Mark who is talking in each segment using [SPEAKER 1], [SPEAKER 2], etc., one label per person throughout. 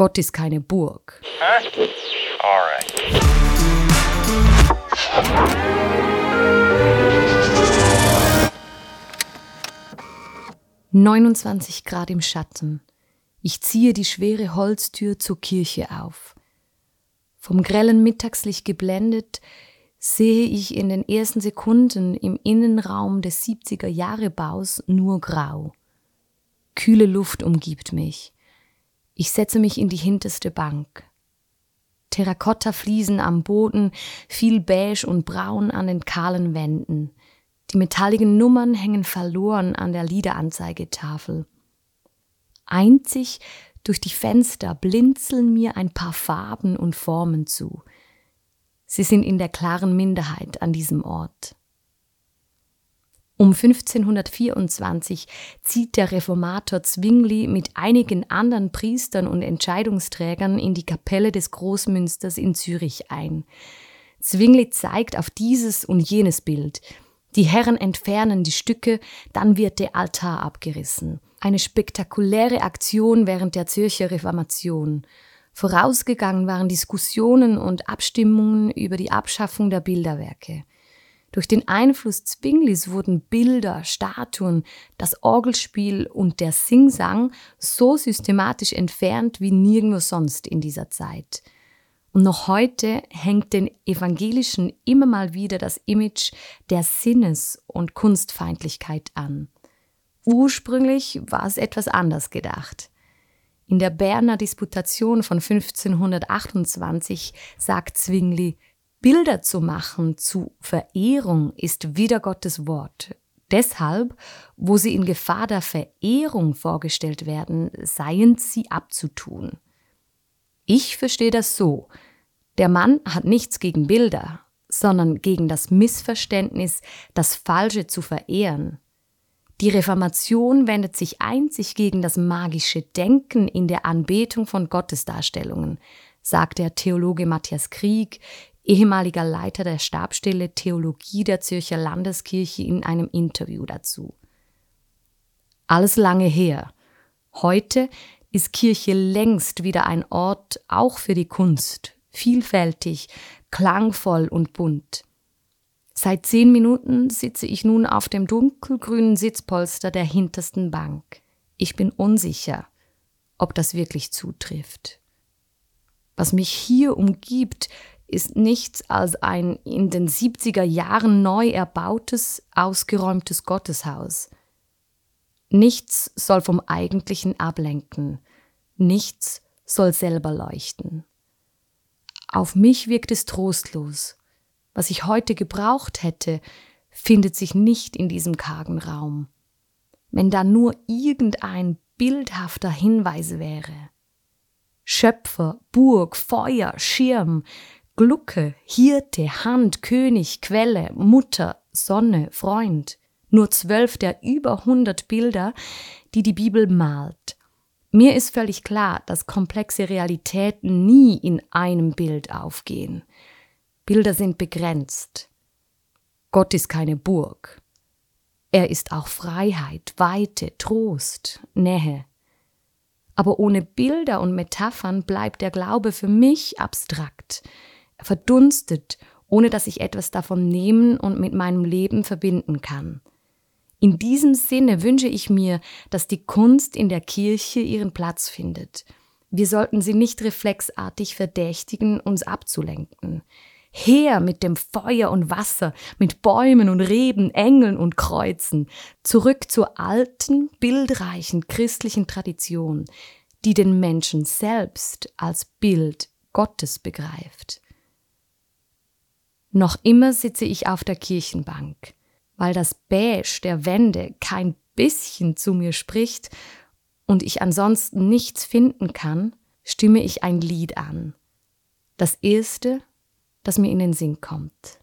[SPEAKER 1] Gott ist keine Burg.
[SPEAKER 2] Huh? Alright.
[SPEAKER 1] 29 Grad im Schatten. Ich ziehe die schwere Holztür zur Kirche auf. Vom grellen Mittagslicht geblendet, sehe ich in den ersten Sekunden im Innenraum des 70er Jahre Baus nur grau. Kühle Luft umgibt mich. Ich setze mich in die hinterste Bank. Terrakotta-Fliesen am Boden, viel beige und braun an den kahlen Wänden. Die metalligen Nummern hängen verloren an der Liederanzeigetafel. Einzig durch die Fenster blinzeln mir ein paar Farben und Formen zu. Sie sind in der klaren Minderheit an diesem Ort. Um 1524 zieht der Reformator Zwingli mit einigen anderen Priestern und Entscheidungsträgern in die Kapelle des Großmünsters in Zürich ein. Zwingli zeigt auf dieses und jenes Bild. Die Herren entfernen die Stücke, dann wird der Altar abgerissen. Eine spektakuläre Aktion während der Zürcher Reformation. Vorausgegangen waren Diskussionen und Abstimmungen über die Abschaffung der Bilderwerke. Durch den Einfluss Zwinglis wurden Bilder, Statuen, das Orgelspiel und der Singsang so systematisch entfernt wie nirgendwo sonst in dieser Zeit. Und noch heute hängt den Evangelischen immer mal wieder das Image der Sinnes- und Kunstfeindlichkeit an. Ursprünglich war es etwas anders gedacht. In der Berner Disputation von 1528 sagt Zwingli, Bilder zu machen zu Verehrung ist wieder Gottes Wort. Deshalb, wo sie in Gefahr der Verehrung vorgestellt werden, seien sie abzutun. Ich verstehe das so. Der Mann hat nichts gegen Bilder, sondern gegen das Missverständnis, das Falsche zu verehren. Die Reformation wendet sich einzig gegen das magische Denken in der Anbetung von Gottesdarstellungen, sagt der Theologe Matthias Krieg ehemaliger Leiter der Stabstelle Theologie der Zürcher Landeskirche in einem Interview dazu. Alles lange her. Heute ist Kirche längst wieder ein Ort auch für die Kunst, vielfältig, klangvoll und bunt. Seit zehn Minuten sitze ich nun auf dem dunkelgrünen Sitzpolster der hintersten Bank. Ich bin unsicher, ob das wirklich zutrifft. Was mich hier umgibt, ist nichts als ein in den 70er Jahren neu erbautes, ausgeräumtes Gotteshaus. Nichts soll vom Eigentlichen ablenken, nichts soll selber leuchten. Auf mich wirkt es trostlos. Was ich heute gebraucht hätte, findet sich nicht in diesem kargen Raum. Wenn da nur irgendein bildhafter Hinweis wäre. Schöpfer, Burg, Feuer, Schirm, Glucke, Hirte, Hand, König, Quelle, Mutter, Sonne, Freund. Nur zwölf der über hundert Bilder, die die Bibel malt. Mir ist völlig klar, dass komplexe Realitäten nie in einem Bild aufgehen. Bilder sind begrenzt. Gott ist keine Burg. Er ist auch Freiheit, Weite, Trost, Nähe. Aber ohne Bilder und Metaphern bleibt der Glaube für mich abstrakt verdunstet, ohne dass ich etwas davon nehmen und mit meinem Leben verbinden kann. In diesem Sinne wünsche ich mir, dass die Kunst in der Kirche ihren Platz findet. Wir sollten sie nicht reflexartig verdächtigen, uns abzulenken. Her mit dem Feuer und Wasser, mit Bäumen und Reben, Engeln und Kreuzen, zurück zur alten, bildreichen christlichen Tradition, die den Menschen selbst als Bild Gottes begreift. Noch immer sitze ich auf der Kirchenbank, weil das Beige der Wände kein bisschen zu mir spricht und ich ansonsten nichts finden kann, stimme ich ein Lied an. Das erste, das mir in den Sinn kommt.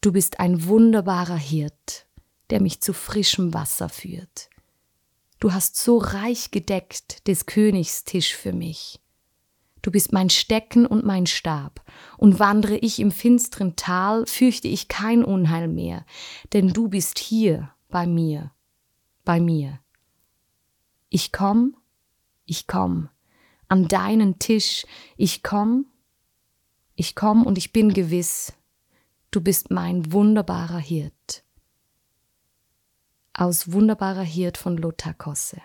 [SPEAKER 1] Du bist ein wunderbarer Hirt, der mich zu frischem Wasser führt. Du hast so reich gedeckt des Königs Tisch für mich. Du bist mein Stecken und mein Stab, und wandre ich im finsteren Tal, fürchte ich kein Unheil mehr, denn du bist hier bei mir, bei mir. Ich komm, ich komm, an deinen Tisch. Ich komm, ich komm und ich bin gewiss, du bist mein wunderbarer Hirt. Aus Wunderbarer Hirt von Lothar Kosse.